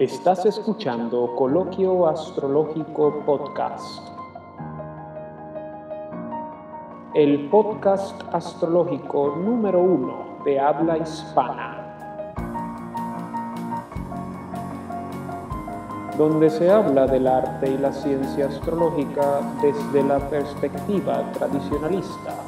Estás escuchando Coloquio Astrológico Podcast. El podcast astrológico número uno de habla hispana. Donde se habla del arte y la ciencia astrológica desde la perspectiva tradicionalista.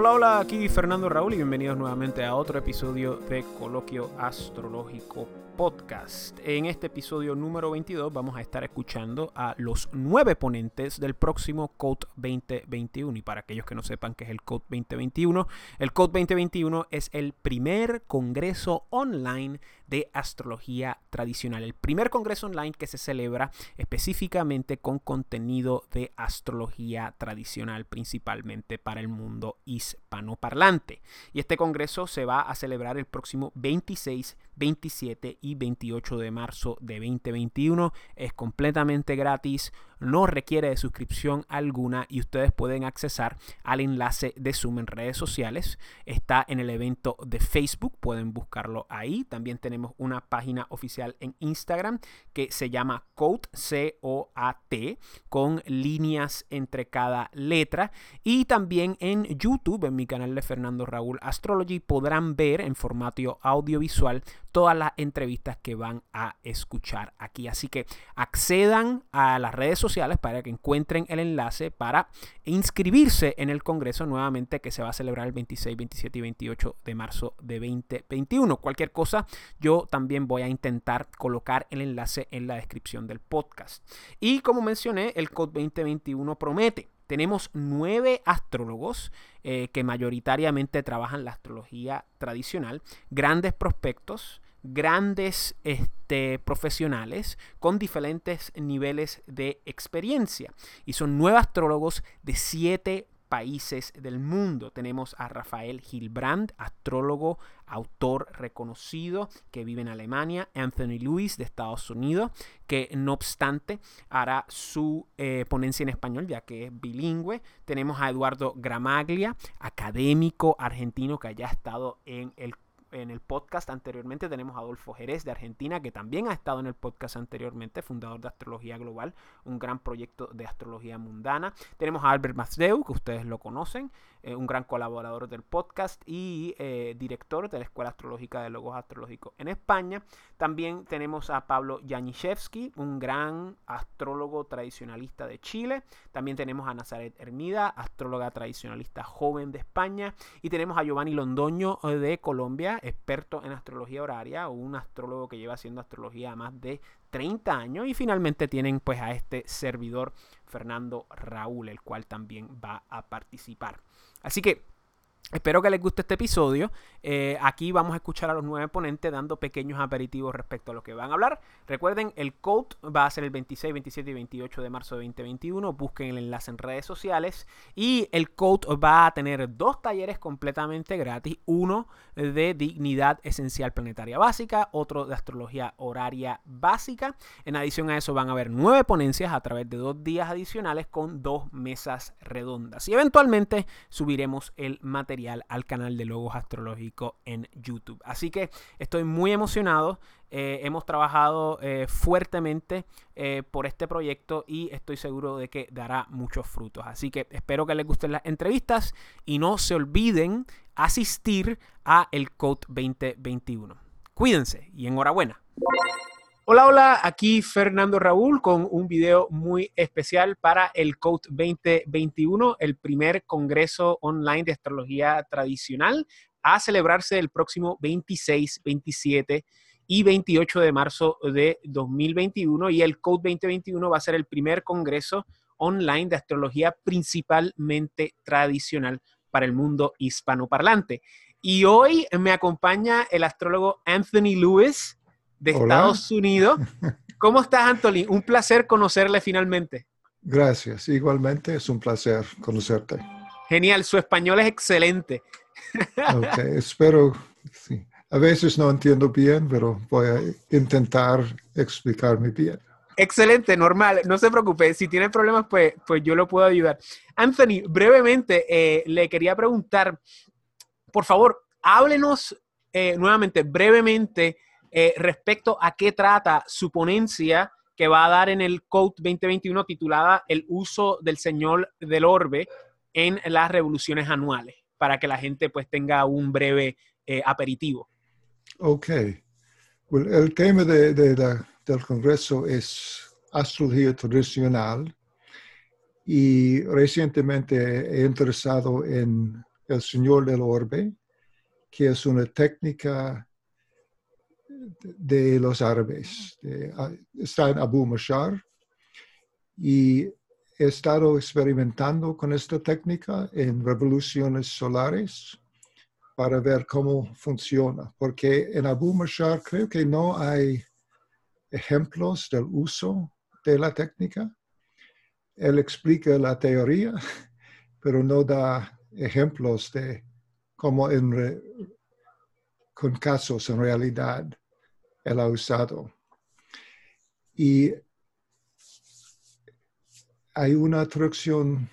Hola, hola, aquí Fernando Raúl y bienvenidos nuevamente a otro episodio de Coloquio Astrológico Podcast. En este episodio número 22 vamos a estar escuchando a los nueve ponentes del próximo Code 2021. Y para aquellos que no sepan qué es el Code 2021, el Code 2021 es el primer congreso online de astrología tradicional. El primer congreso online que se celebra específicamente con contenido de astrología tradicional, principalmente para el mundo hispanoparlante. Y este congreso se va a celebrar el próximo 26, 27 y 28 de marzo de 2021. Es completamente gratis no requiere de suscripción alguna y ustedes pueden accesar al enlace de Zoom en redes sociales. Está en el evento de Facebook, pueden buscarlo ahí. También tenemos una página oficial en Instagram que se llama Code C-O-A-T con líneas entre cada letra. Y también en YouTube, en mi canal de Fernando Raúl Astrology, podrán ver en formato audiovisual todas las entrevistas que van a escuchar aquí. Así que accedan a las redes sociales para que encuentren el enlace para inscribirse en el Congreso nuevamente que se va a celebrar el 26, 27 y 28 de marzo de 2021. Cualquier cosa, yo también voy a intentar colocar el enlace en la descripción del podcast. Y como mencioné, el COD 2021 promete. Tenemos nueve astrólogos eh, que mayoritariamente trabajan la astrología tradicional, grandes prospectos, grandes este, profesionales con diferentes niveles de experiencia. Y son nueve astrólogos de siete países del mundo. Tenemos a Rafael Gilbrand, astrólogo, autor reconocido que vive en Alemania, Anthony Lewis de Estados Unidos, que no obstante hará su eh, ponencia en español ya que es bilingüe. Tenemos a Eduardo Gramaglia, académico argentino que haya estado en el en el podcast anteriormente. Tenemos a Adolfo Jerez de Argentina, que también ha estado en el podcast anteriormente, fundador de Astrología Global, un gran proyecto de astrología mundana. Tenemos a Albert Mazdeu, que ustedes lo conocen, un gran colaborador del podcast y eh, director de la Escuela Astrológica de Logos Astrológicos en España. También tenemos a Pablo Yaniszewski, un gran astrólogo tradicionalista de Chile. También tenemos a Nazaret Hermida, astróloga tradicionalista joven de España. Y tenemos a Giovanni Londoño eh, de Colombia, experto en astrología horaria, un astrólogo que lleva haciendo astrología más de 30 años. Y finalmente tienen pues a este servidor Fernando Raúl, el cual también va a participar. Así que Espero que les guste este episodio. Eh, aquí vamos a escuchar a los nueve ponentes dando pequeños aperitivos respecto a lo que van a hablar. Recuerden, el code va a ser el 26, 27 y 28 de marzo de 2021. Busquen el enlace en redes sociales. Y el code va a tener dos talleres completamente gratis. Uno de dignidad esencial planetaria básica, otro de astrología horaria básica. En adición a eso van a haber nueve ponencias a través de dos días adicionales con dos mesas redondas. Y eventualmente subiremos el material al canal de Logos Astrológico en YouTube. Así que estoy muy emocionado. Eh, hemos trabajado eh, fuertemente eh, por este proyecto y estoy seguro de que dará muchos frutos. Así que espero que les gusten las entrevistas y no se olviden asistir a el Code 2021. Cuídense y enhorabuena. Hola, hola, aquí Fernando Raúl con un video muy especial para el Code 2021, el primer congreso online de astrología tradicional a celebrarse el próximo 26, 27 y 28 de marzo de 2021 y el Code 2021 va a ser el primer congreso online de astrología principalmente tradicional para el mundo hispanoparlante. Y hoy me acompaña el astrólogo Anthony Lewis de Estados Unidos. ¿Cómo estás, Anthony? Un placer conocerle finalmente. Gracias, igualmente es un placer conocerte. Genial, su español es excelente. Ok, espero, sí. A veces no entiendo bien, pero voy a intentar explicarme bien. Excelente, normal, no se preocupe. Si tiene problemas, pues, pues yo lo puedo ayudar. Anthony, brevemente, eh, le quería preguntar, por favor, háblenos eh, nuevamente, brevemente, eh, respecto a qué trata su ponencia que va a dar en el Code 2021 titulada El uso del Señor del Orbe en las revoluciones anuales, para que la gente pues tenga un breve eh, aperitivo. Ok. el tema de, del Congreso es astrología tradicional y recientemente he interesado en el Señor del Orbe, que es una técnica de los árabes. está en Abu Mashar y he estado experimentando con esta técnica en revoluciones solares para ver cómo funciona, porque en Abu Mashar creo que no hay ejemplos del uso de la técnica. Él explica la teoría, pero no da ejemplos de cómo en con casos en realidad él ha usado. Y hay una traducción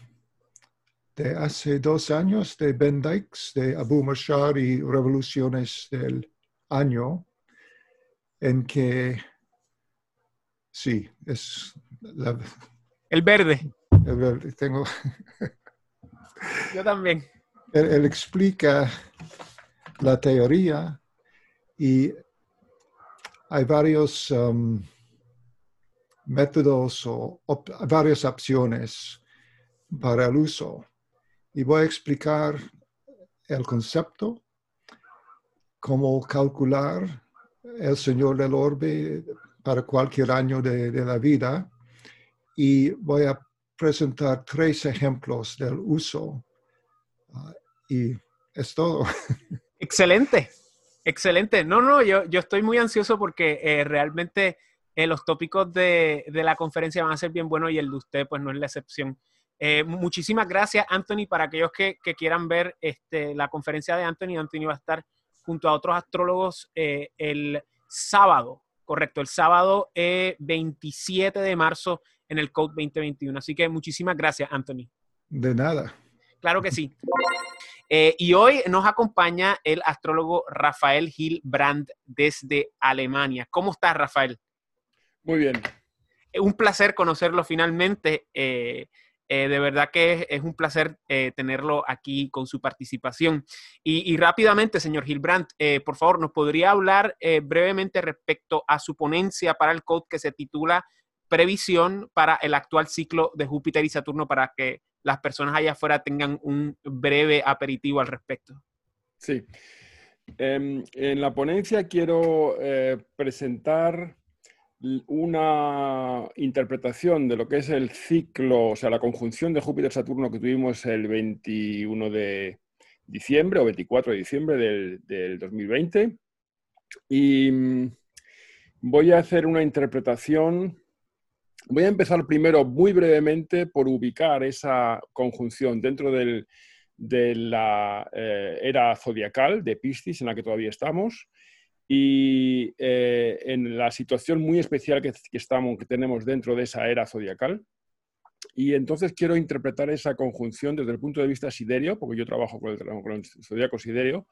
de hace dos años de Ben Dykes, de Abu Mashar y Revoluciones del Año, en que sí, es el verde. El verde, tengo. Yo también. Él, explica la teoría y hay varios um, métodos o varias opciones para el uso. Y voy a explicar el concepto, cómo calcular el Señor del Orbe para cualquier año de, de la vida. Y voy a presentar tres ejemplos del uso. Ah, y es todo. Excelente, excelente. No, no, yo, yo estoy muy ansioso porque eh, realmente eh, los tópicos de, de, la conferencia van a ser bien buenos y el de usted pues no es la excepción. Eh, muchísimas gracias, Anthony. Para aquellos que, que, quieran ver este, la conferencia de Anthony, Anthony va a estar junto a otros astrólogos el sábado, correcto, el sábado 27 de marzo en el Code 2021. Así que muchísimas gracias, Anthony. De nada. Claro que sí. Eh, y hoy nos acompaña el astrólogo Rafael Gil Brandt desde Alemania. ¿Cómo estás, Rafael? Muy bien. Un placer conocerlo finalmente. Eh, eh, de verdad que es, un placer tenerlo aquí con su participación. Y, y rápidamente, señor Gilbrandt, por favor, ¿nos podría hablar brevemente respecto a su ponencia para el code que se titula Previsión para el actual ciclo de Júpiter y Saturno para que las personas allá afuera tengan un breve aperitivo al respecto. Sí. Em, en la ponencia quiero eh, presentar una interpretación de lo que es el ciclo, o sea, la conjunción de Júpiter-Saturno que tuvimos el 21 de diciembre o 24 de diciembre del, del 2020. Y mm, voy a hacer una interpretación Voy a empezar primero muy brevemente por ubicar esa conjunción dentro de la eh, era zodiacal de Piscis en la que todavía estamos y eh, en la situación muy especial que, estamos, que tenemos dentro de esa era zodiacal. Y entonces quiero interpretar esa conjunción desde el punto de vista siderio, porque yo trabajo con el, con el zodiaco siderio.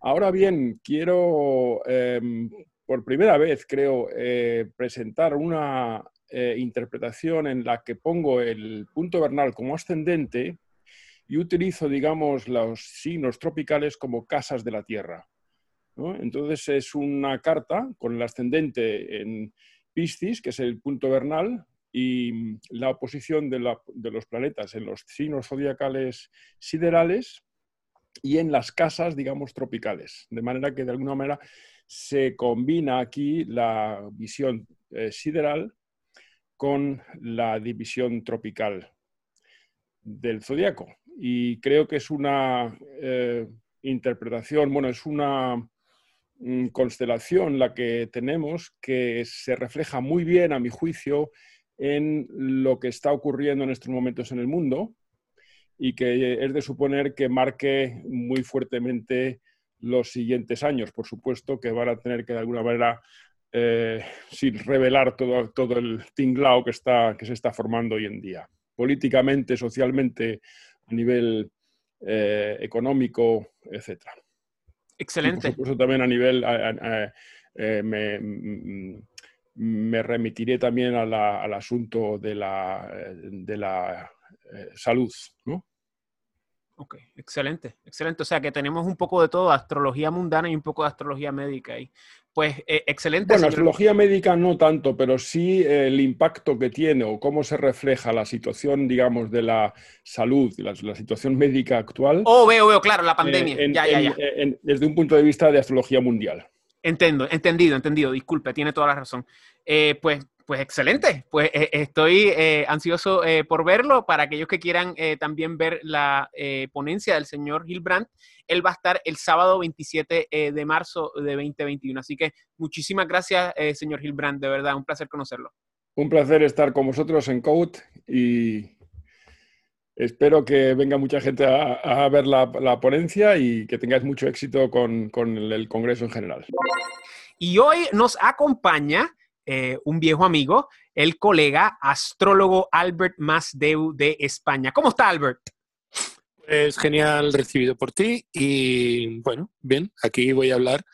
Ahora bien, quiero em, por primera vez, creo, eh, presentar una eh, interpretación en la que pongo el punto vernal como ascendente y utilizo, digamos, los signos tropicales como casas de la Tierra. Entonces es una carta con el ascendente en Piscis, que es el punto vernal, y la oposición de, los planetas en los signos zodiacales siderales y en las casas, digamos, tropicales. De manera que, de alguna manera, se combina aquí la visión eh, sideral con la división tropical del zodiaco. Y creo que es una eh, interpretación, bueno, es una mm, constelación la que tenemos que se refleja muy bien, a mi juicio, en lo que está ocurriendo en estos momentos en el mundo y que es de suponer que marque muy fuertemente los siguientes años, por supuesto, que van a tener que de alguna manera eh, sin revelar todo, todo el tinglao que, está, que se está formando hoy en día, políticamente, socialmente, a nivel eh, económico, etc. Excelente. Y por supuesto también a nivel, eh, me, mm, me, remitiré también al asunto de la, de la salud, ¿no? Ok, excelente, excelente. O sea que tenemos un poco de todo, astrología mundana y un poco de astrología médica ahí. Pues eh, excelente. Bueno, astrología médica no tanto, pero sí el impacto que tiene o cómo se refleja la situación, digamos, de la salud, la, la situación médica actual. Oh, veo, veo, claro, la pandemia. ya, ya, ya. desde un punto de vista de astrología mundial. Entiendo, entendido, entendido. Disculpe, tiene toda la razón. Eh, pues pues excelente, pues eh, estoy eh, ansioso eh, por verlo. Para aquellos que quieran también ver la ponencia del señor Hilbrandt, él va a estar el sábado 27 de marzo de 2021. Así que muchísimas gracias, señor Hilbrandt, de verdad, un placer conocerlo. Un placer estar con vosotros en Code y espero que venga mucha gente a, ver la, ponencia y que tengáis mucho éxito con, con el Congreso en general. Y hoy nos acompaña eh, un viejo amigo, el colega astrólogo Albert Masdeu de España. ¿Cómo está Albert? Es genial recibido por ti y bueno, bien, aquí voy a hablar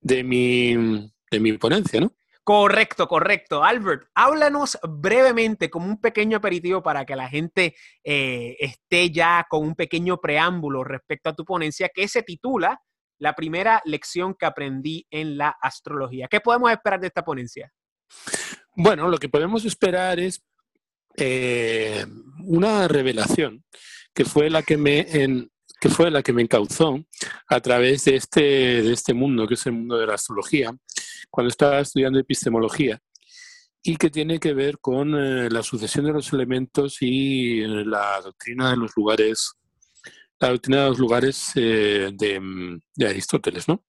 de mi, de mi ponencia, ¿no? Correcto, correcto. Albert, háblanos brevemente como un pequeño aperitivo para que la gente eh, esté ya con un pequeño preámbulo respecto a tu ponencia que se titula La primera lección que aprendí en la astrología. ¿Qué podemos esperar de esta ponencia? Bueno, lo que podemos esperar es eh, una revelación que fue la que me que fue la que me encauzó a través de este, de este mundo, que es el mundo de la astrología, cuando estaba estudiando epistemología, y que tiene que ver con eh, la sucesión de los elementos y eh, la doctrina de los lugares, la doctrina de los lugares de, de Aristóteles, ¿no?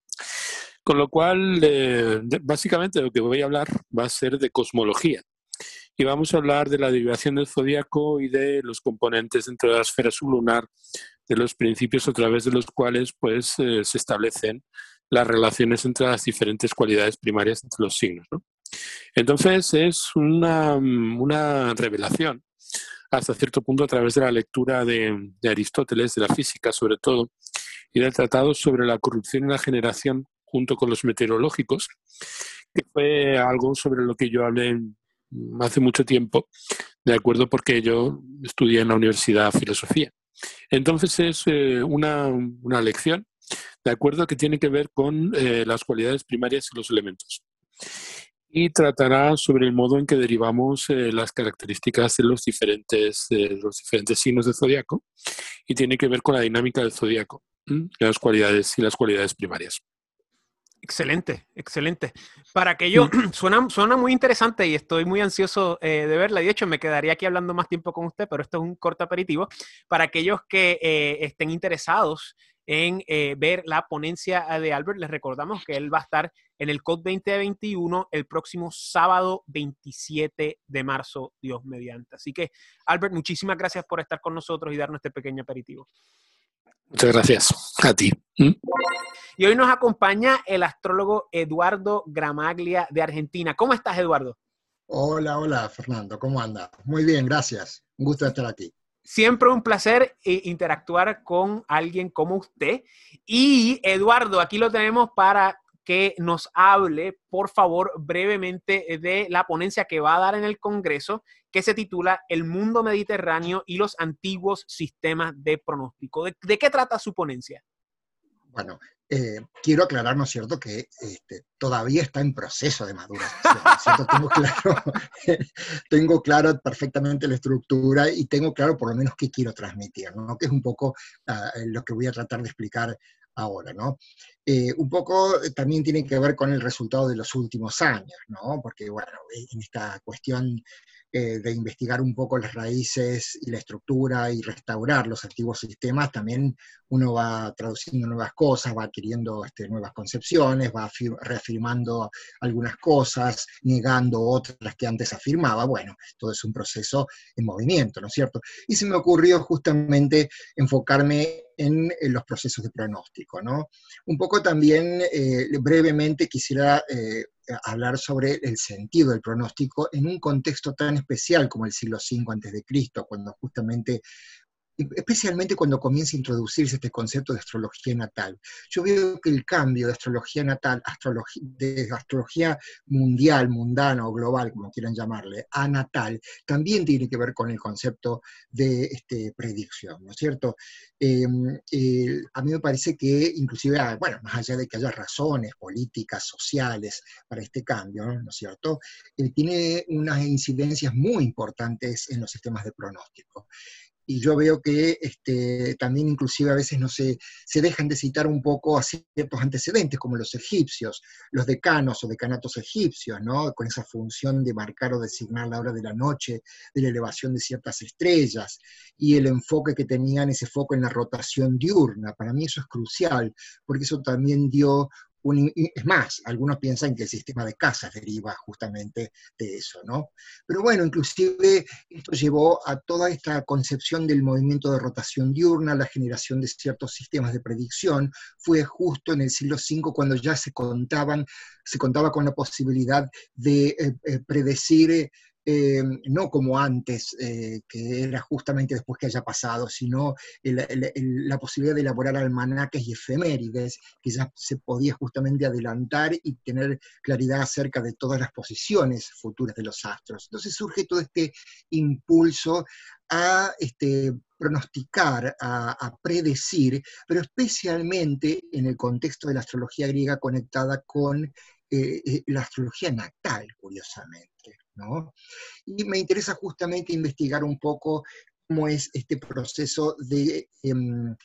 Con lo cual, eh, básicamente lo que voy a hablar va a ser de cosmología. Y vamos a hablar de la derivación del zodiaco y de los componentes dentro de la esfera sublunar, de los principios a través de los cuales pues, eh, se establecen las relaciones entre las diferentes cualidades primarias entre los signos. Entonces, es una, una, revelación hasta cierto punto a través de la lectura de, de Aristóteles, de la física sobre todo, y del tratado sobre la corrupción y la generación junto con los meteorológicos, que fue algo sobre lo que yo hablé hace mucho tiempo, de acuerdo, porque yo estudié en la Universidad Filosofía. Entonces es eh, una, lección, de acuerdo, que tiene que ver con eh, las cualidades primarias y los elementos. Y tratará sobre el modo en que derivamos eh, las características de los diferentes, los diferentes signos del zodiaco y tiene que ver con la dinámica del zodiaco, las cualidades y las cualidades primarias. Excelente, excelente. Para aquello, suena, suena muy interesante y estoy muy ansioso eh, de verla. De hecho, me quedaría aquí hablando más tiempo con usted, pero esto es un corto aperitivo. Para aquellos que eh, estén interesados en eh, ver la ponencia de Albert, les recordamos que él va a estar en el COD 2021 el próximo sábado 27 de marzo, Dios mediante. Así que, Albert, muchísimas gracias por estar con nosotros y darnos este pequeño aperitivo. Muchas gracias a ti. ¿Mm? Y hoy nos acompaña el astrólogo Eduardo Gramaglia de Argentina. ¿Cómo estás, Eduardo? Hola, hola, Fernando. ¿Cómo andas? Muy bien, gracias. Un gusto estar aquí. Siempre un placer eh, interactuar con alguien como usted. Y Eduardo, aquí lo tenemos para que nos hable, por favor, brevemente de la ponencia que va a dar en el Congreso, que se titula El mundo mediterráneo y los antiguos sistemas de pronóstico. ¿De, qué trata su ponencia? Bueno, eh, quiero aclarar, ¿no es cierto?, que este, todavía está en proceso de maduración, ¿no Tengo claro, tengo claro perfectamente la estructura y tengo claro por lo menos qué quiero transmitir, ¿no? Que es un poco ah, lo que voy a tratar de explicar ahora, ¿no? Eh, un poco eh, también tiene que ver con el resultado de los últimos años, ¿no? Porque, bueno, en esta cuestión eh, de investigar un poco las raíces y la estructura y restaurar los antiguos sistemas, también uno va traduciendo nuevas cosas, va adquiriendo este, nuevas concepciones, va reafirmando algunas cosas, negando otras que antes afirmaba. Bueno, todo es un proceso en movimiento, ¿no es cierto? Y se me ocurrió justamente enfocarme en, los procesos de pronóstico, ¿no? Un poco también, eh, brevemente, quisiera eh, hablar sobre el sentido del pronóstico en un contexto tan especial como el siglo V a.C., cuando justamente especialmente cuando comienza a introducirse este concepto de astrología natal. Yo veo que el cambio de astrología natal, de astrología mundial, mundana o global, como quieran llamarle, a natal, también tiene que ver con el concepto de este, predicción, ¿no es cierto? Em, eh, a mí me parece que inclusive, ah, bueno, más allá de que haya razones políticas, sociales para este cambio, ¿no es cierto? Eh, tiene unas incidencias muy importantes en los sistemas de pronóstico y yo veo que este, también inclusive a veces no se, se dejan de citar un poco a ciertos antecedentes, como los egipcios, los decanos o decanatos egipcios, ¿no? con esa función de marcar o designar la hora de la noche, de la elevación de ciertas estrellas, y el enfoque que tenían, ese foco en la rotación diurna. Para mí eso es crucial, porque eso también dio es más, algunos piensan que el sistema de casas deriva justamente de eso, ¿no? Pero bueno, inclusive esto llevó a toda esta concepción del movimiento de rotación diurna, la generación de ciertos sistemas de predicción, fue justo en el siglo V cuando ya se contaban, se contaba con la posibilidad de eh, eh, predecir eh, no como antes, eh, que era justamente después que haya pasado, sino la posibilidad de elaborar almanaques y efemérides, que ya se podía justamente adelantar y tener claridad acerca de todas las posiciones futuras de los astros. Entonces surge todo este impulso a este, pronosticar, a, predecir, pero especialmente en el contexto de la astrología griega conectada con eh, la astrología natal, curiosamente. Y me interesa justamente investigar un poco cómo es este proceso de, em,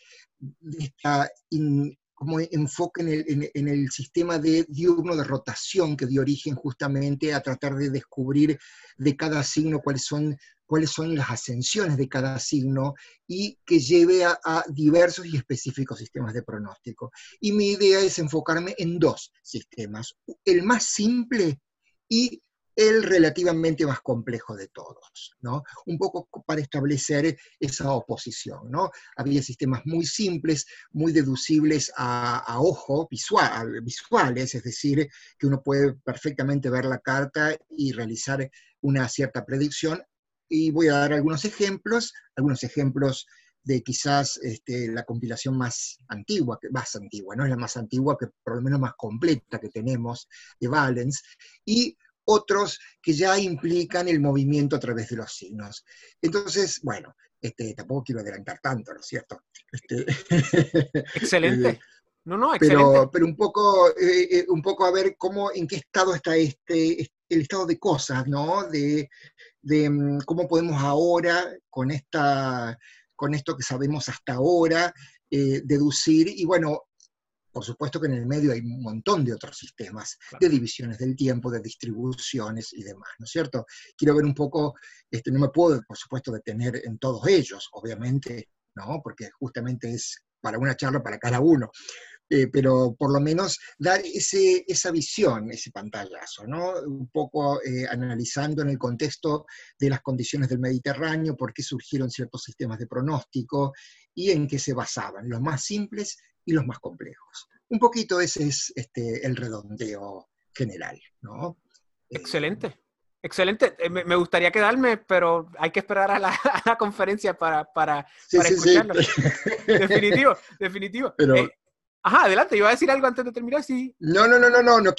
como enfoque en el, sistema de diurno de rotación que dio origen justamente a tratar de descubrir de cada signo cuáles son, cuáles son las ascensiones de cada signo y que lleve a, a, diversos y específicos sistemas de pronóstico. Y mi idea es enfocarme en dos sistemas, el más simple y el relativamente más complejo de todos, ¿no? Un poco para establecer esa oposición, ¿no? Había sistemas muy simples, muy deducibles a, ojo, visual, visuales, es decir, que uno puede perfectamente ver la carta y realizar una cierta predicción. Y voy a dar algunos ejemplos, algunos ejemplos de quizás este, la compilación más antigua, más antigua, no es la más antigua, que por lo menos más completa que tenemos de Valens, y otros que ya implican el movimiento a través de los signos. Entonces, bueno, este, tampoco quiero adelantar tanto, ¿no es cierto? Este, excelente. Eh, no, no, excelente. Pero, pero un, poco, eh, eh, un poco a ver cómo, en qué estado está este, el estado de cosas, ¿no? De, de mm, cómo podemos ahora, con, esta, con esto que sabemos hasta ahora, deducir, y bueno, por supuesto que en el medio hay un montón de otros sistemas, de divisiones del tiempo, de distribuciones y demás, ¿no es cierto? Quiero ver un poco, este, no me puedo, por supuesto, detener en todos ellos, obviamente, ¿no? Porque justamente es para una charla para cada uno. Eh, pero por lo menos dar ese, esa visión, ese pantallazo, ¿no? Un poco eh, analizando en el contexto de las condiciones del Mediterráneo, por qué surgieron ciertos sistemas de pronóstico y en qué se basaban, los más simples y los más complejos. Un poquito ese es este, el redondeo general, ¿no? Eh, Excelente. Excelente. Eh, me, gustaría quedarme, pero hay que esperar a la, conferencia para, para, escucharlo. Definitivo, definitivo. Eh, ajá, adelante, iba a decir algo antes de terminar, sí. No, no, no, no, no, no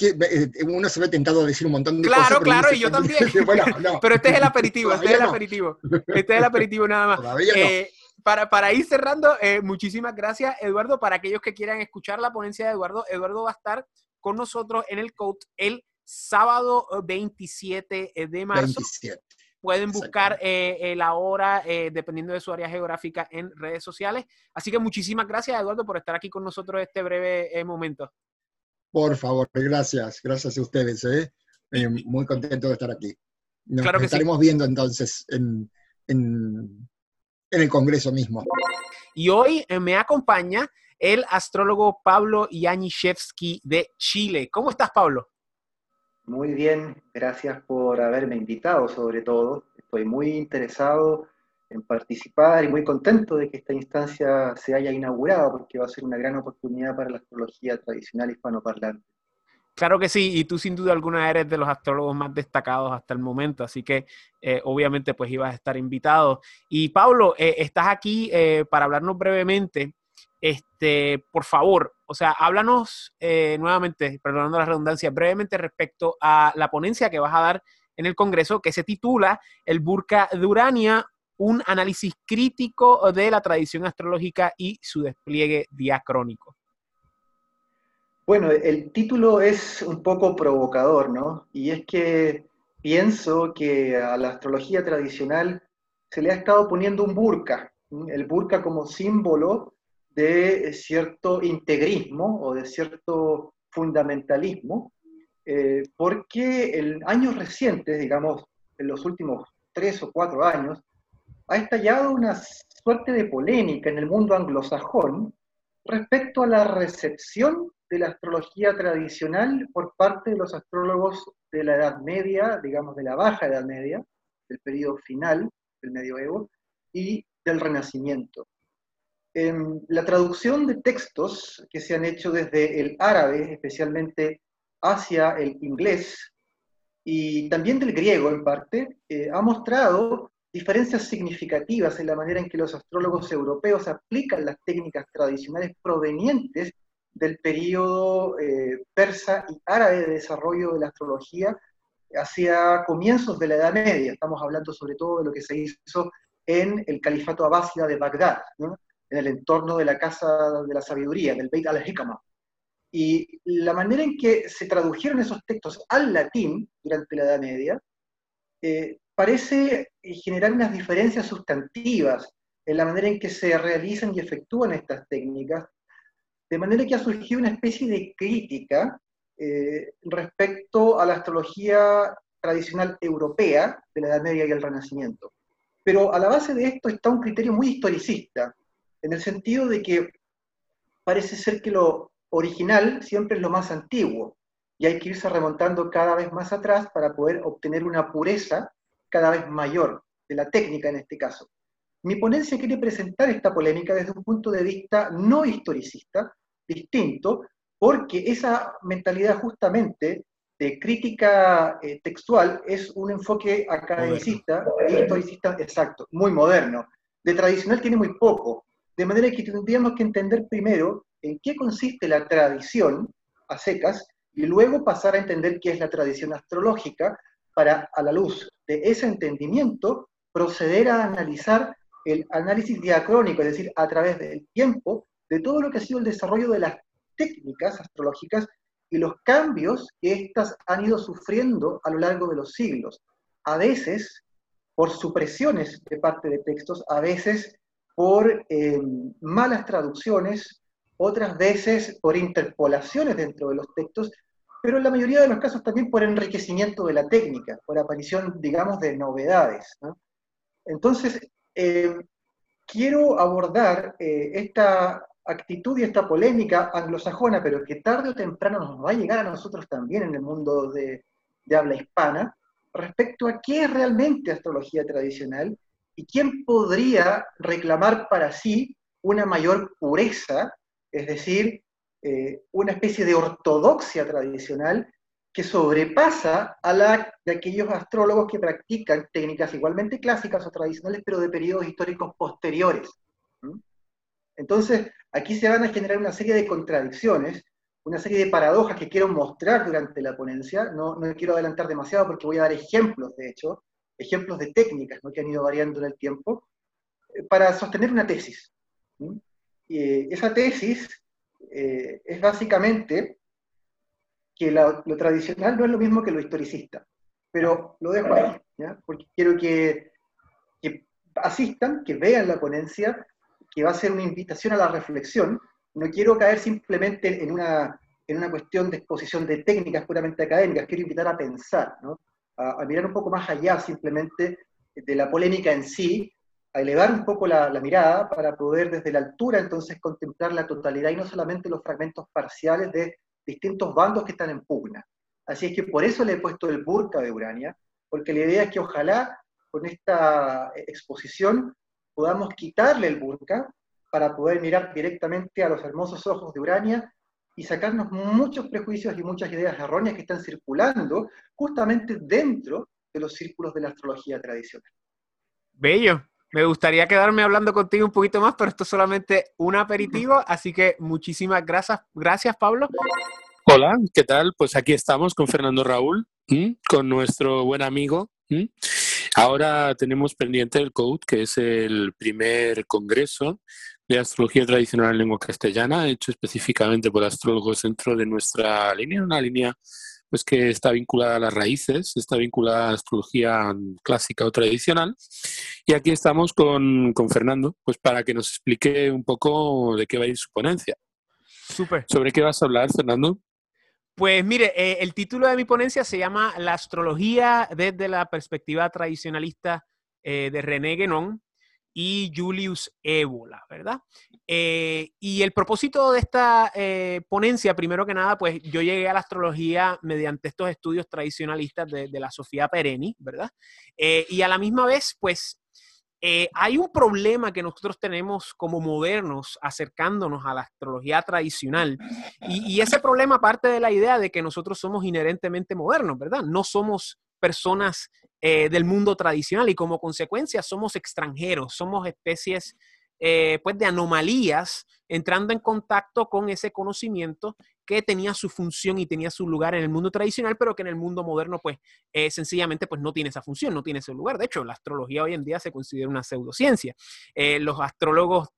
uno se ve tentado a decir un montón de cosas. Claro, claro, y yo también. pero este es el aperitivo, este es el aperitivo. Este es el aperitivo nada más. Todavía no para, ir cerrando, eh, muchísimas gracias, Eduardo. Para aquellos que quieran escuchar la ponencia de Eduardo, Eduardo va a estar con nosotros en el COAT el sábado 27 eh, de marzo. Pueden buscar eh, la hora, dependiendo de su área geográfica, en redes sociales. Así que muchísimas gracias, Eduardo, por estar aquí con nosotros este breve momento. Por favor, gracias. Gracias a ustedes. muy contento de estar aquí. Nos claro que estaremos viendo entonces en en el Congreso mismo. Y hoy eh, me acompaña el astrólogo Pablo Yaniszewski de Chile. ¿Cómo estás, Pablo? Muy bien, gracias por haberme invitado, sobre todo. Estoy muy interesado en participar y muy contento de que esta instancia se haya inaugurado, porque va a ser una gran oportunidad para la astrología tradicional hispanoparlante. Claro que sí, y tú sin duda alguna eres de los astrólogos más destacados hasta el momento, así que eh, obviamente pues ibas a estar invitado. Y Pablo, eh, estás aquí eh, para hablarnos brevemente. Este, por favor, o sea, háblanos nuevamente, perdonando la redundancia, brevemente respecto a la ponencia que vas a dar en el Congreso que se titula El Burka de Urania, un análisis crítico de la tradición astrológica y su despliegue diacrónico. Bueno, el título es un poco provocador, ¿no? Y es que pienso que a la astrología tradicional se le ha estado poniendo un burka, el burka como símbolo de cierto integrismo o de cierto fundamentalismo, eh, porque en años recientes, digamos, en los últimos tres o cuatro años, ha estallado una suerte de polémica en el mundo anglosajón respecto a la recepción de la astrología tradicional por parte de los astrólogos de la Edad Media, digamos de la Baja Edad Media, del periodo final del medioevo, y del Renacimiento. En la traducción de textos que se han hecho desde el árabe, especialmente hacia el inglés, y también del griego en parte, eh, ha mostrado diferencias significativas en la manera en que los astrólogos europeos aplican las técnicas tradicionales provenientes del periodo eh, persa y árabe de desarrollo de la astrología hacia comienzos de la Edad Media. Estamos hablando sobre todo de lo que se hizo en el califato abásida de Bagdad, en el entorno de la Casa de la Sabiduría, del Beit al-Hikama. Y la manera en que se tradujeron esos textos al latín durante la Edad Media eh, parece generar unas diferencias sustantivas en la manera en que se realizan y efectúan estas técnicas de manera que ha surgido una especie de crítica eh, respecto a la astrología tradicional europea de la Edad Media y el Renacimiento. Pero a la base de esto está un criterio muy historicista, en el sentido de que parece ser que lo original siempre es lo más antiguo, y hay que irse remontando cada vez más atrás para poder obtener una pureza cada vez mayor de la técnica en este caso. Mi ponencia quiere presentar esta polémica desde un punto de vista no historicista, distinto, porque esa mentalidad justamente de crítica eh, textual es un enfoque academicista e historicista exacto, muy moderno. De tradicional tiene muy poco, de manera que tendríamos que entender primero en qué consiste la tradición a secas y luego pasar a entender qué es la tradición astrológica para, a la luz de ese entendimiento, proceder a analizar el análisis diacrónico, es decir, a través del tiempo, de todo lo que ha sido el desarrollo de las técnicas astrológicas y los cambios que éstas han ido sufriendo a lo largo de los siglos. A veces por supresiones de parte de textos, a veces por eh, malas traducciones, otras veces por interpolaciones dentro de los textos, pero en la mayoría de los casos también por enriquecimiento de la técnica, por aparición, digamos, de novedades. Entonces, eh, quiero abordar eh, esta actitud y esta polémica anglosajona, pero que tarde o temprano nos va a llegar a nosotros también en el mundo de, habla hispana, respecto a qué es realmente astrología tradicional y quién podría reclamar para sí una mayor pureza, es decir, eh, una especie de ortodoxia tradicional que sobrepasa a la de aquellos astrólogos que practican técnicas igualmente clásicas o tradicionales, pero de periodos históricos posteriores. Entonces, aquí se van a generar una serie de contradicciones, una serie de paradojas que quiero mostrar durante la ponencia. No, no quiero adelantar demasiado porque voy a dar ejemplos, de hecho, ejemplos de técnicas que han ido variando en el tiempo, eh, para sostener una tesis. Y esa tesis eh, es básicamente que lo tradicional no es lo mismo que lo historicista, pero lo dejo ahí, porque quiero que, que asistan, que vean la ponencia, que va a ser una invitación a la reflexión. No quiero caer simplemente en una, en una cuestión de exposición de técnicas puramente académicas, quiero invitar a pensar, a, mirar un poco más allá simplemente de la polémica en sí, a elevar un poco la, la, mirada para poder desde la altura entonces contemplar la totalidad y no solamente los fragmentos parciales de distintos bandos que están en pugna. Así es que por eso le he puesto el burka de Urania, porque la idea es que ojalá con esta exposición podamos quitarle el burka para poder mirar directamente a los hermosos ojos de Urania y sacarnos muchos prejuicios y muchas ideas erróneas que están circulando justamente dentro de los círculos de la astrología tradicional. Bello. Me gustaría quedarme hablando contigo un poquito más, pero esto es solamente un aperitivo, así que muchísimas gracias, gracias Pablo. Hola, ¿qué tal? Pues aquí estamos con Fernando Raúl, con nuestro buen amigo. Ahora tenemos pendiente el CODE, que es el primer congreso de astrología tradicional en lengua castellana, hecho específicamente por astrólogos dentro de nuestra línea, una línea pues que está vinculada a las raíces, está vinculada a la astrología clásica o tradicional. Y aquí estamos con, Fernando, pues para que nos explique un poco de qué va a ir su ponencia. Súper. ¿Sobre qué vas a hablar, Fernando? Pues mire, eh, el título de mi ponencia se llama La astrología desde la perspectiva tradicionalista eh, de René Guénon y Julius Ébola, ¿verdad? Eh, y el propósito de esta ponencia, primero que nada, pues yo llegué a la astrología mediante estos estudios tradicionalistas de, la Sofía Pereni, ¿verdad? Y a la misma vez, pues hay un problema que nosotros tenemos como modernos acercándonos a la astrología tradicional. Y, ese problema parte de la idea de que nosotros somos inherentemente modernos, ¿verdad? No somos personas del mundo tradicional y como consecuencia somos extranjeros, somos especies eh, pues de anomalías entrando en contacto con ese conocimiento que tenía su función y tenía su lugar en el mundo tradicional, pero que en el mundo moderno, pues, eh, sencillamente, pues, no tiene esa función, no tiene ese lugar. De hecho, la astrología hoy en día se considera una pseudociencia. Eh, los astrólogos,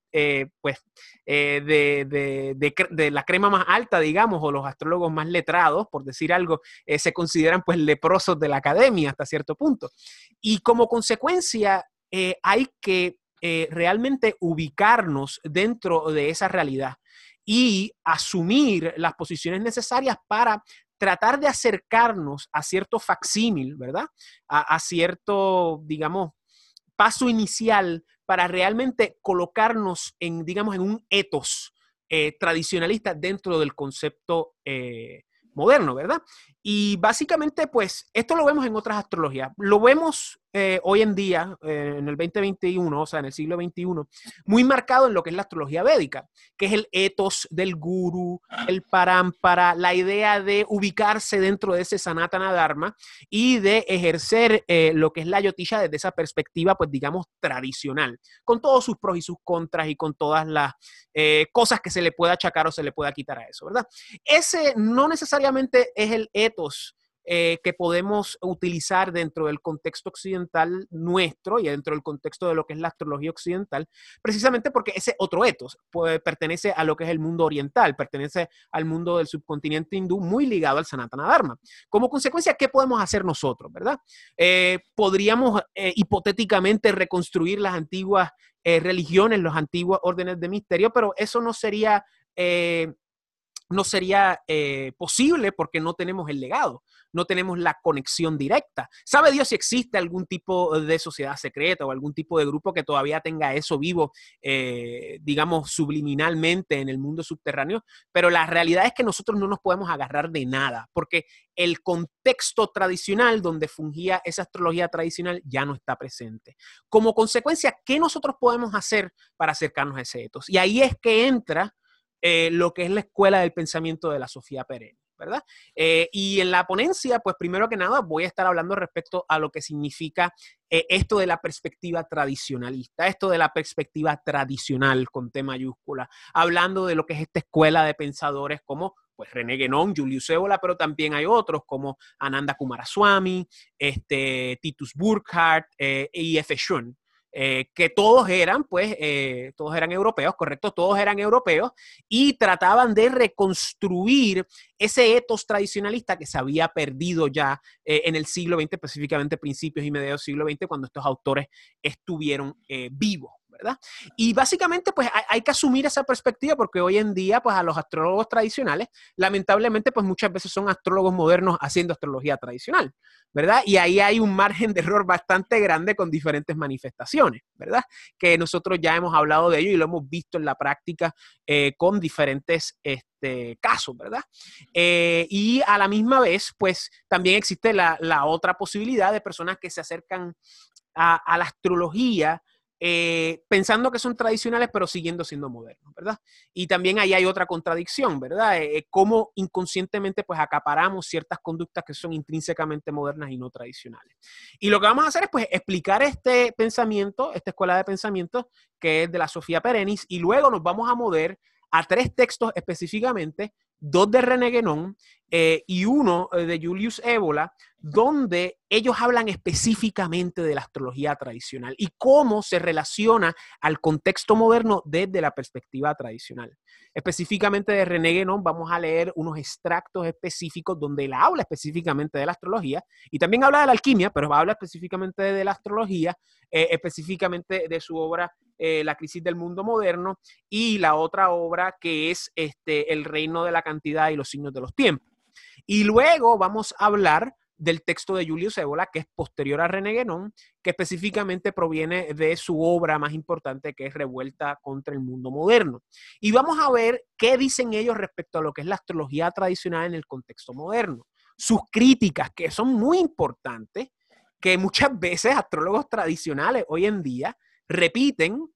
pues, de, la crema más alta, digamos, o los astrólogos más letrados, por decir algo, se consideran, pues, leprosos de la academia hasta cierto punto. Y como consecuencia, hay que eh, realmente ubicarnos dentro de esa realidad y asumir las posiciones necesarias para tratar de acercarnos a cierto facsímil, ¿verdad? A, cierto, digamos, paso inicial para realmente colocarnos en, digamos, en un etos eh, tradicionalista dentro del concepto eh, moderno, ¿verdad? Y básicamente, pues, esto lo vemos en otras astrologías. Lo vemos eh, hoy en día, eh, en el 2021, o sea, en el siglo XXI, muy marcado en lo que es la astrología védica, que es el ethos del guru, el parampara, la idea de ubicarse dentro de ese sanatana dharma y de ejercer eh, lo que es la yotisha desde esa perspectiva, pues, digamos, tradicional, con todos sus pros y sus contras y con todas las cosas que se le pueda achacar o se le pueda quitar a eso, ¿verdad? Ese no necesariamente es el ethos eh, que podemos utilizar dentro del contexto occidental nuestro y dentro del contexto de lo que es la astrología occidental, precisamente porque ese otro etos pertenece a lo que es el mundo oriental, pertenece al mundo del subcontinente hindú, muy ligado al Sanatana Dharma. Como consecuencia, ¿qué podemos hacer nosotros, verdad? Eh, podríamos eh, hipotéticamente reconstruir las antiguas religiones, los antiguos órdenes de misterio, pero eso no sería no sería eh, posible porque no tenemos el legado, no tenemos la conexión directa. ¿Sabe Dios si existe algún tipo de sociedad secreta o algún tipo de grupo que todavía tenga eso vivo, eh, digamos, subliminalmente en el mundo subterráneo? Pero la realidad es que nosotros no nos podemos agarrar de nada porque el contexto tradicional donde fungía esa astrología tradicional ya no está presente. Como consecuencia, ¿qué nosotros podemos hacer para acercarnos a ese etos? Y ahí es que entra eh, lo que es la escuela del pensamiento de la Sofía Pereni, ¿verdad? Eh, y en la ponencia, pues primero que nada voy a estar hablando respecto a lo que significa eh, esto de la perspectiva tradicionalista, esto de la perspectiva tradicional con T mayúscula, hablando de lo que es esta escuela de pensadores como pues René Guénon, Julius Evola, pero también hay otros como Ananda Kumaraswamy, este, Titus Burkhardt y F. Shun. Eh, que todos eran, pues, eh, todos eran europeos, correcto, todos eran europeos, y trataban de reconstruir ese etos tradicionalista que se había perdido ya eh, en el siglo XX, específicamente principios y mediados del siglo XX, cuando estos autores estuvieron vivos. Y básicamente, pues hay, que asumir esa perspectiva porque hoy en día, pues a los astrólogos tradicionales, lamentablemente, pues muchas veces son astrólogos modernos haciendo astrología tradicional, ¿verdad? Y ahí hay un margen de error bastante grande con diferentes manifestaciones, ¿verdad? Que nosotros ya hemos hablado de ello y lo hemos visto en la práctica eh, con diferentes este, casos, ¿verdad? Eh, y a la misma vez, pues también existe la, otra posibilidad de personas que se acercan a la astrología eh, pensando que son tradicionales, pero siguiendo siendo modernos, ¿verdad? Y también ahí hay otra contradicción, ¿verdad? Eh, cómo inconscientemente pues acaparamos ciertas conductas que son intrínsecamente modernas y no tradicionales. Y lo que vamos a hacer es pues explicar este pensamiento, esta escuela de pensamiento que es de la Sofía Perenis, y luego nos vamos a mover a tres textos específicamente dos de René Guénon eh, y uno eh, de Julius Ébola, donde ellos hablan específicamente de la astrología tradicional y cómo se relaciona al contexto moderno desde la perspectiva tradicional. Específicamente de René Guénon vamos a leer unos extractos específicos donde él habla específicamente de la astrología y también habla de la alquimia, pero habla específicamente de la astrología, eh, específicamente de su obra La crisis del mundo moderno y la otra obra que es este, El reino de la cantidad y los signos de los tiempos. Y luego vamos a hablar del texto de Julius Evola, que es posterior a René Guénon, que específicamente proviene de su obra más importante, que es Revuelta contra el Mundo Moderno. Y vamos a ver qué dicen ellos respecto a lo que es la astrología tradicional en el contexto moderno. Sus críticas, que son muy importantes, que muchas veces astrólogos tradicionales hoy en día repiten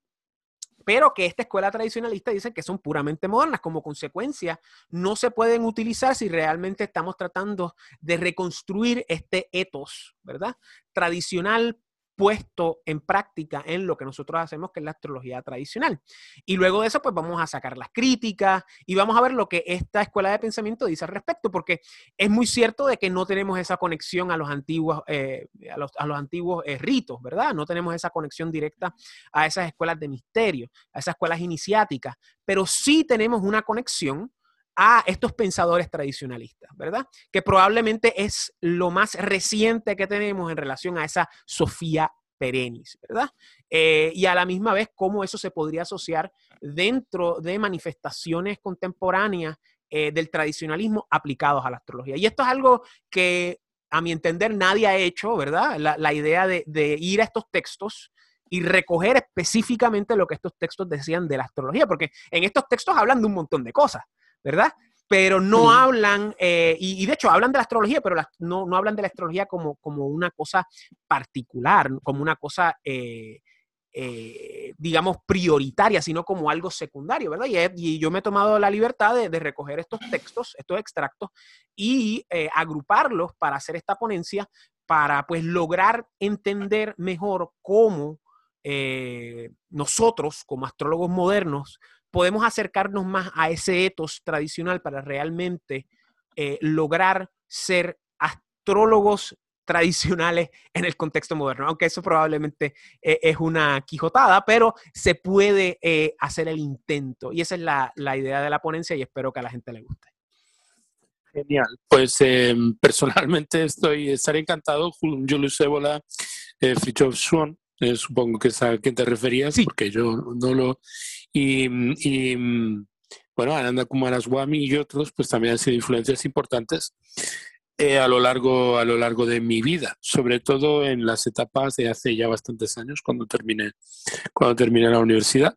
pero que esta escuela tradicionalista dice que son puramente modernas. Como consecuencia, no se pueden utilizar si realmente estamos tratando de reconstruir este etos, ¿verdad? Tradicional puesto en práctica en lo que nosotros hacemos, que es la astrología tradicional. Y luego de eso, pues vamos a sacar las críticas y vamos a ver lo que esta escuela de pensamiento dice al respecto, porque es muy cierto de que no tenemos esa conexión a los antiguos, eh, a, los, antiguos eh, ritos, ¿verdad? No tenemos esa conexión directa a esas escuelas de misterio, a esas escuelas iniciáticas, pero sí tenemos una conexión a estos pensadores tradicionalistas, ¿verdad? Que probablemente es lo más reciente que tenemos en relación a esa Sofía Perenis, ¿verdad? Eh, y a la misma vez cómo eso se podría asociar dentro de manifestaciones contemporáneas eh, del tradicionalismo aplicados a la astrología. Y esto es algo que, a mi entender, nadie ha hecho, ¿verdad? La, idea de, de ir a estos textos y recoger específicamente lo que estos textos decían de la astrología, porque en estos textos hablan de un montón de cosas. ¿Verdad? Pero no hablan, eh, y, de hecho hablan de la astrología, pero no, no, hablan de la astrología como, como una cosa particular, como una cosa, eh, eh, digamos, prioritaria, sino como algo secundario, ¿verdad? Y, yo me he tomado la libertad de, recoger estos textos, estos extractos, y agruparlos para hacer esta ponencia, para pues lograr entender mejor cómo nosotros, como astrólogos modernos, podemos acercarnos más a ese etos tradicional para realmente eh, lograr ser astrólogos tradicionales en el contexto moderno, aunque eso probablemente eh, es una quijotada, pero se puede eh, hacer el intento y esa es la, idea de la ponencia y espero que a la gente le guste. Genial. Pues em, personalmente estoy estaré encantado. Julius Ébola, eh, Fritjof Swan, supongo que es a quien te referías, porque yo no lo y, bueno, Ananda Kumaraswamy y otros, pues también han sido influencias importantes eh, a, lo largo, a lo largo de mi vida, sobre todo en las etapas de hace ya bastantes años, cuando terminé, cuando terminé la universidad.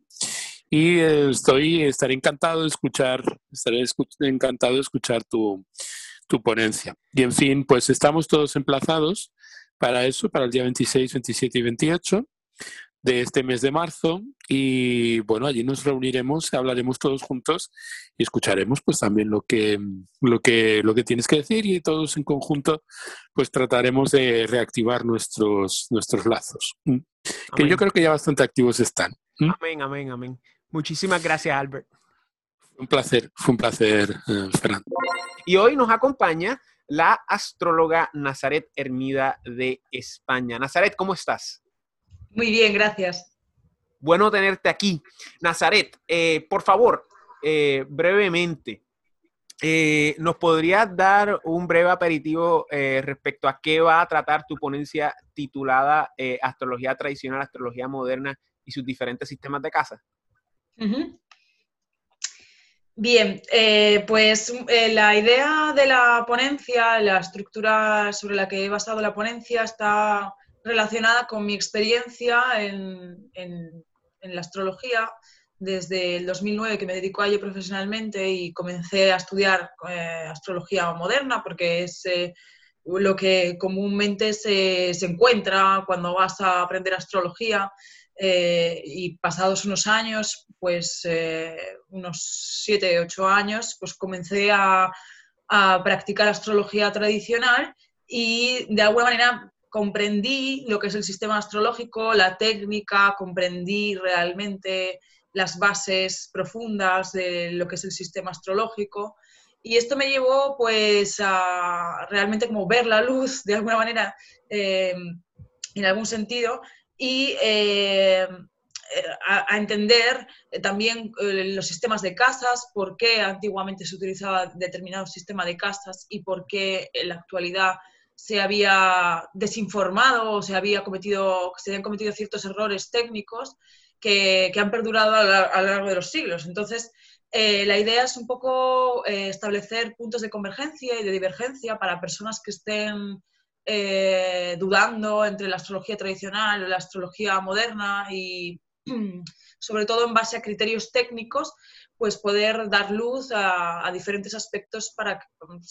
Y estoy, estaré encantado de escuchar, estaré encantado de escuchar tu, tu ponencia. Y en fin, pues estamos todos emplazados para eso, para el día 26, 27 y 28 de este mes de marzo y bueno, allí nos reuniremos, hablaremos todos juntos y escucharemos pues también lo que, lo que, lo que tienes que decir y todos en conjunto pues trataremos de reactivar nuestros, nuestros lazos, que yo creo que ya bastante activos están. Amén, amén, amén. Muchísimas gracias, Albert. Un placer, fue un placer, eh, Fernando. Y hoy nos acompaña la astróloga Nazaret Hermida de España. Nazaret, ¿cómo estás? Muy bien, gracias. Bueno tenerte aquí. Nazaret, eh, por favor, eh, brevemente, eh, ¿nos podrías dar un breve aperitivo respecto a qué va a tratar tu ponencia titulada Astrología Tradicional, Astrología Moderna y sus diferentes sistemas de casa? Bien, pues la idea de la ponencia, la estructura sobre la que he basado la ponencia está relacionada con mi experiencia en, la astrología desde el 2009 que me dedico a ello profesionalmente y comencé a estudiar eh, astrología moderna porque es eh, lo que comúnmente se, encuentra cuando vas a aprender astrología eh, y pasados unos años, pues eh, unos siete, ocho años, pues comencé a, practicar astrología tradicional y de alguna manera comprendí lo que es el sistema astrológico, la técnica, comprendí realmente las bases profundas de lo que es el sistema astrológico. Y esto me llevó pues a realmente como ver la luz de alguna manera, eh, en algún sentido, y eh, a, entender también eh, los sistemas de casas, por qué antiguamente se utilizaba determinado sistema de casas y por qué en la actualidad se había desinformado o se, había cometido, se habían cometido ciertos errores técnicos que, han perdurado a, lo largo de los siglos. Entonces, eh, la idea es un poco establecer puntos de convergencia y de divergencia para personas que estén eh, dudando entre la astrología tradicional y la astrología moderna y sobre todo en base a criterios técnicos, pues poder dar luz a, diferentes aspectos para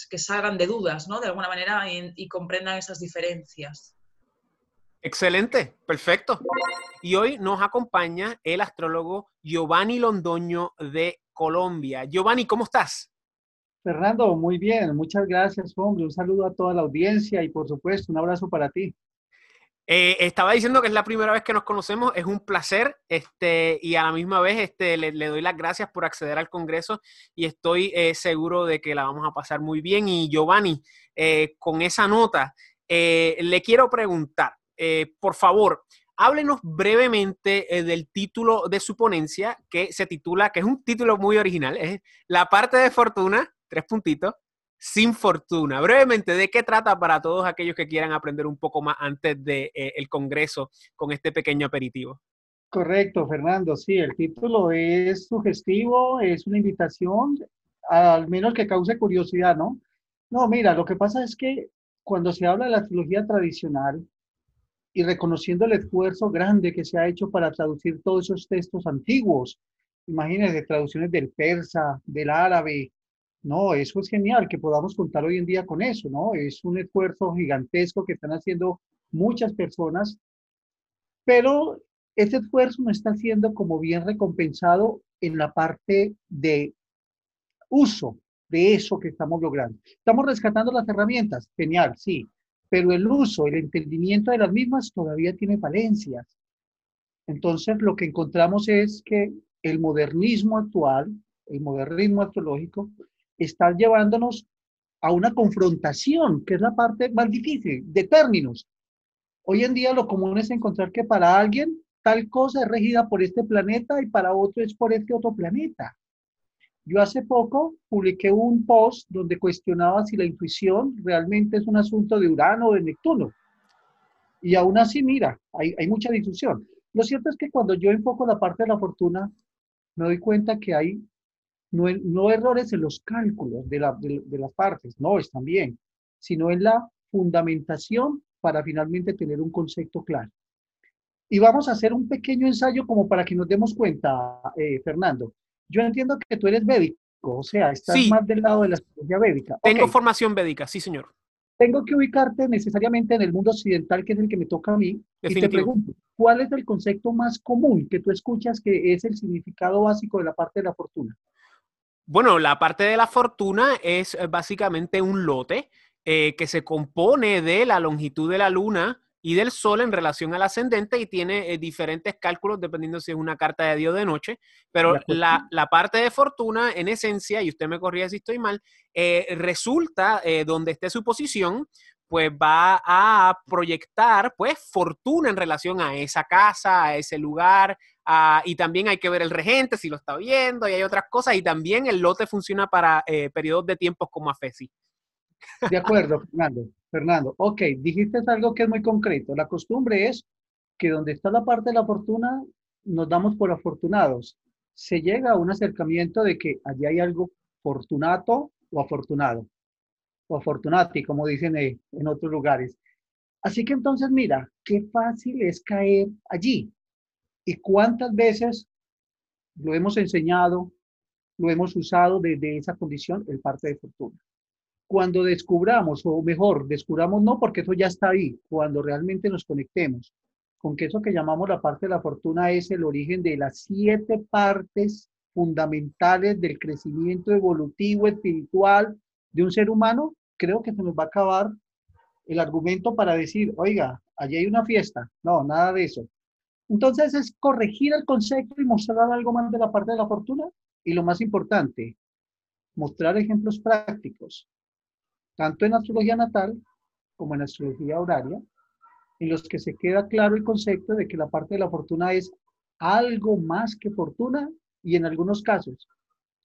que, salgan de dudas, ¿no? De alguna manera y, comprendan esas diferencias. Excelente, perfecto. Y hoy nos acompaña el astrólogo Giovanni Londoño de Colombia. Giovanni, ¿cómo estás? Fernando, muy bien, muchas gracias, hombre. Un saludo a toda la audiencia y por supuesto un abrazo para ti. Eh, estaba diciendo que es la primera vez que nos conocemos, es un placer, este, y a la misma vez este, le, doy las gracias por acceder al Congreso y estoy eh, seguro de que la vamos a pasar muy bien. Y Giovanni, eh, con esa nota, le quiero preguntar, por favor, háblenos brevemente del título de su ponencia, que se titula, que es un título muy original, es La parte de fortuna tres puntitos, sin fortuna. Brevemente, ¿de qué trata para todos aquellos que quieran aprender un poco más antes del de, eh, el Congreso con este pequeño aperitivo? Correcto, Fernando. Sí, el título es sugestivo, es una invitación, al menos que cause curiosidad, ¿no? No, mira, lo que pasa es que cuando se habla de la astrología tradicional y reconociendo el esfuerzo grande que se ha hecho para traducir todos esos textos antiguos, imagínense, traducciones del persa, del árabe, no, eso es genial que podamos contar hoy en día con eso, ¿no? Es un esfuerzo gigantesco que están haciendo muchas personas, pero ese esfuerzo no está siendo como bien recompensado en la parte de uso de eso que estamos logrando. Estamos rescatando las herramientas, genial, sí, pero el uso, el entendimiento de las mismas todavía tiene falencias. Entonces, lo que encontramos es que el modernismo actual, el modernismo astrológico, está llevándonos a una confrontación, que es la parte más difícil, de términos. Hoy en día lo común es encontrar que para alguien tal cosa es regida por este planeta y para otro es por este otro planeta. Yo hace poco publiqué un post donde cuestionaba si la intuición realmente es un asunto de Urano o de Neptuno. Y aún así, mira, hay, hay mucha difusión. Lo cierto es que cuando yo enfoco la parte de la fortuna, me doy cuenta que hay no, errores en los cálculos de, de, las partes, no, están bien, sino en la fundamentación para finalmente tener un concepto claro. Y vamos a hacer un pequeño ensayo como para que nos demos cuenta, eh, Fernando. Yo entiendo que tú eres médico, o sea, estás más del lado de la ciencia védica. Tengo formación védica, sí, señor. Tengo que ubicarte necesariamente en el mundo occidental, que es el que me toca a mí, y te pregunto, ¿cuál es el concepto más común que tú escuchas que es el significado básico de la parte de la fortuna? Bueno, la parte de la fortuna es eh, básicamente un lote eh, que se compone de la longitud de la luna y del sol en relación al ascendente y tiene eh, diferentes cálculos dependiendo si es una carta de día o de noche, pero la, parte de fortuna en esencia, y usted me corría si estoy mal, resulta donde esté su posición, pues va a proyectar pues fortuna en relación a esa casa, a ese lugar, y también hay que ver el regente si lo está viendo y hay otras cosas y también el lote funciona para eh, periodos de tiempos como AFESI. De acuerdo, Fernando. Fernando, ok, dijiste algo que es muy concreto. La costumbre es que donde está la parte de la fortuna, nos damos por afortunados. Se llega a un acercamiento de que allí hay algo fortunato o afortunado o afortunati, como dicen eh, en otros lugares. Así que entonces, mira, qué fácil es caer allí. Y cuántas veces lo hemos enseñado, lo hemos usado desde esa condición, el parte de fortuna. Cuando descubramos, o mejor, descubramos no porque eso ya está ahí, cuando realmente nos conectemos con que eso que llamamos la parte de la fortuna es el origen de las siete partes fundamentales del crecimiento evolutivo, espiritual de un ser humano, creo que se nos va a acabar el argumento para decir, oiga, allí hay una fiesta. No, nada de eso. Entonces es corregir el concepto y mostrar algo más de la parte de la fortuna. Y lo más importante, mostrar ejemplos prácticos, tanto en astrología natal como en astrología horaria, en los que se queda claro el concepto de que la parte de la fortuna es algo más que fortuna y en algunos casos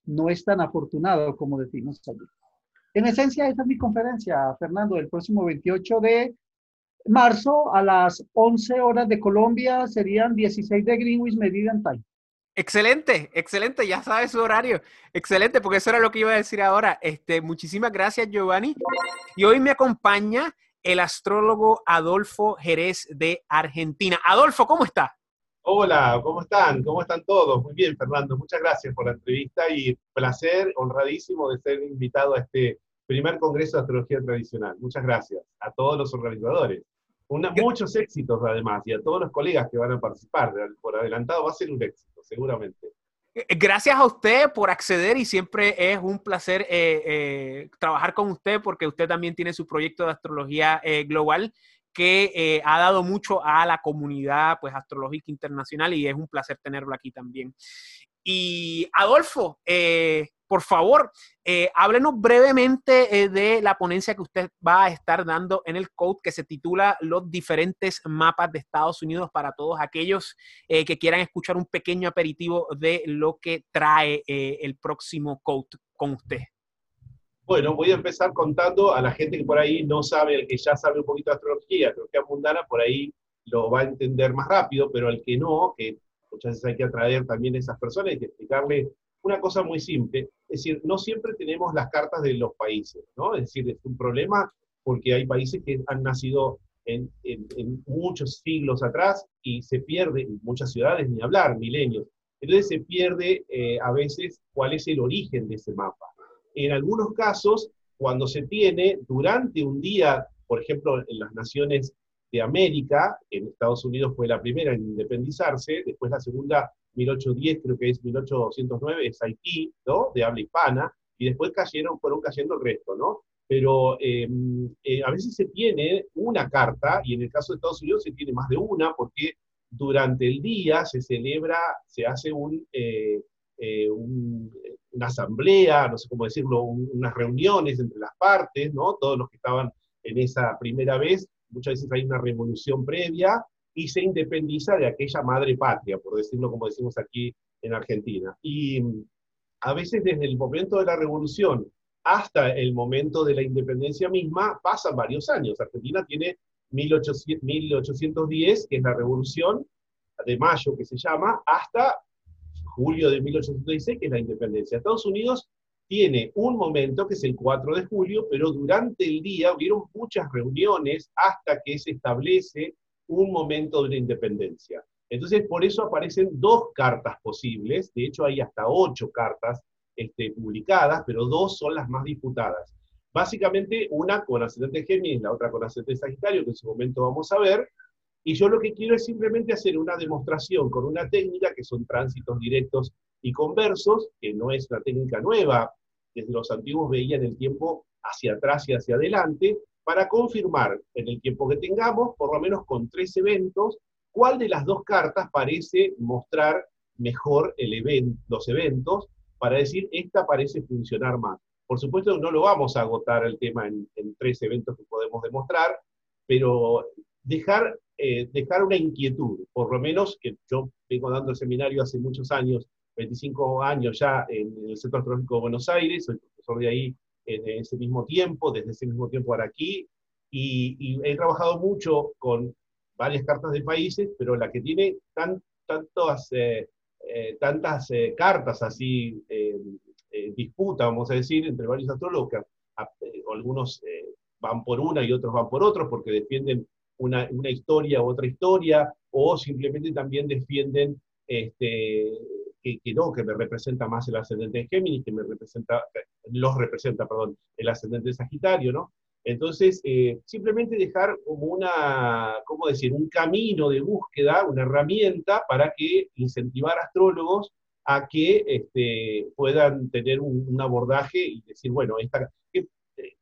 no es tan afortunado como decimos allí. En esencia, esa es mi conferencia, Fernando, del próximo 28 de marzo a las 11 horas de Colombia, serían 16 de Greenwich Meridian Time. Excelente, excelente, ya sabes su horario. Excelente, porque eso era lo que iba a decir ahora. Este, muchísimas gracias, Giovanni. Y hoy me acompaña el astrólogo Adolfo Jerez de Argentina. Adolfo, ¿cómo está? Hola, ¿cómo están? ¿Cómo están todos? Muy bien, Fernando. Muchas gracias por la entrevista y placer, honradísimo de ser invitado a este primer Congreso de Astrología Tradicional. Muchas gracias a todos los organizadores. Muchos éxitos además y a todos los colegas que van a participar. Por adelantado va a ser un éxito, seguramente. Eh, gracias a usted por acceder y siempre es un placer eh, eh, trabajar con usted porque usted también tiene su proyecto de astrología global que ha dado mucho a la comunidad pues, astrológica internacional y es un placer tenerlo aquí también. Y Adolfo, por favor, eh, háblenos brevemente eh, de la ponencia que usted va a estar dando en el Code que se titula Los diferentes mapas de Estados Unidos para todos aquellos eh, que quieran escuchar un pequeño aperitivo de lo que trae el próximo Code con usted. Bueno, voy a empezar contando a la gente que por ahí no sabe, el que ya sabe un poquito de astrología, astrología mundana, por ahí lo va a entender más rápido, pero el que no, que muchas veces hay que atraer también a esas personas y explicarle una cosa muy simple, es decir, no siempre tenemos las cartas de los países, ¿no? Es decir, es un problema porque hay países que han nacido en, muchos siglos atrás y se pierde, en muchas ciudades ni hablar, milenios. Entonces se pierde eh, a veces cuál es el origen de ese mapa. En algunos casos, cuando se tiene durante un día, por ejemplo, en las naciones de América, en Estados Unidos fue la primera en independizarse, después la segunda 1810, creo que es 1809, es Haití, ¿no? De habla hispana, y después cayeron, fueron cayendo el resto, ¿no? Pero em, eh, a veces se tiene una carta, y en el caso de Estados Unidos se tiene más de una, porque durante el día se celebra, se hace un, eh, eh, una asamblea, no sé cómo decirlo, unas reuniones entre las partes, ¿no? Todos los que estaban en esa primera vez, muchas veces hay una revolución previa, y se independiza de aquella madre patria, por decirlo como decimos aquí en Argentina. Y mm, a veces desde el momento de la revolución hasta el momento de la independencia misma pasan varios años. Argentina tiene 1810, que es la revolución de mayo que se llama, hasta julio de 1816, que es la independencia. Estados Unidos tiene un momento que es el 4 de julio, pero durante el día hubieron muchas reuniones hasta que se establece un momento de la independencia. Entonces, por eso aparecen dos cartas posibles, de hecho hay hasta ocho cartas este, publicadas, pero dos son las más disputadas. Básicamente, una con ascendente Géminis, la otra con ascendente Sagitario, que en su momento vamos a ver, y yo lo que quiero es simplemente hacer una demostración con una técnica que son tránsitos directos y conversos, que no es una técnica nueva, desde los antiguos veían el tiempo hacia atrás y hacia adelante, para confirmar en el tiempo que tengamos, por lo menos con tres eventos, cuál de las dos cartas parece mostrar mejor el event, los eventos, para decir, esta parece funcionar más. Por supuesto, no lo vamos a agotar el tema en, tres eventos que podemos demostrar, pero dejar, eh, dejar una inquietud, por lo menos que yo vengo dando el seminario hace muchos años, 25 años ya en el Centro Astrológico de Buenos Aires, soy profesor de ahí en ese mismo tiempo, desde ese mismo tiempo ahora aquí, y, he trabajado mucho con varias cartas de países, pero la que tiene tan, tantas, eh, eh, tantas eh, cartas así, disputa, vamos a decir, entre varios astrólogos, algunos van por una y otros van por otros porque defienden una, una historia u otra historia, o simplemente también defienden este, que, no, que me representa más el ascendente de Géminis, que me representa, los representa, perdón, el ascendente Sagitario, ¿no? Entonces, eh, simplemente dejar como una, ¿cómo decir?, un camino de búsqueda, una herramienta para que incentivar a astrólogos a que este, puedan tener un, abordaje y decir, bueno, esta,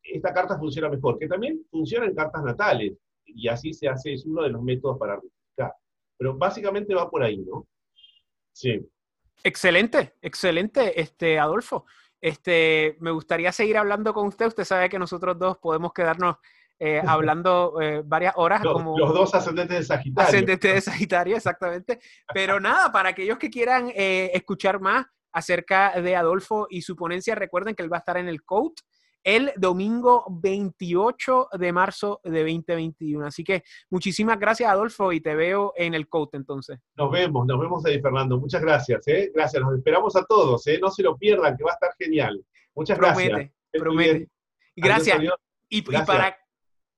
esta carta funciona mejor, que también funciona en cartas natales, y así se hace, es uno de los métodos para rectificar. Pero básicamente va por ahí, ¿no? Sí. Excelente, excelente, este, Adolfo. Este, me gustaría seguir hablando con usted. Usted sabe que nosotros dos podemos quedarnos eh, hablando eh, varias horas. Los, como, los dos ascendentes de Sagitario. Ascendentes de Sagitario, exactamente. Pero nada, para aquellos que quieran eh, escuchar más acerca de Adolfo y su ponencia, recuerden que él va a estar en el COAT el domingo 28 de marzo de 2021. Así que muchísimas gracias, Adolfo, y te veo en el COAT entonces. Nos vemos, nos vemos ahí, Fernando. Muchas gracias. Gracias, los esperamos a todos. No se lo pierdan, que va a estar genial. Muchas promete, gracias. Promete, Gracias. Y, para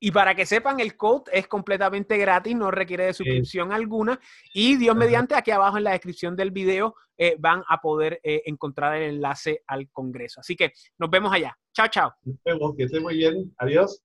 y para que sepan, el code es completamente gratis, no requiere de suscripción alguna. Y Dios mediante, aquí abajo en la descripción del video eh, van a poder eh, encontrar el enlace al Congreso. Así que nos vemos allá. Chao, chao. Nos vemos, que esté muy bien. Adiós.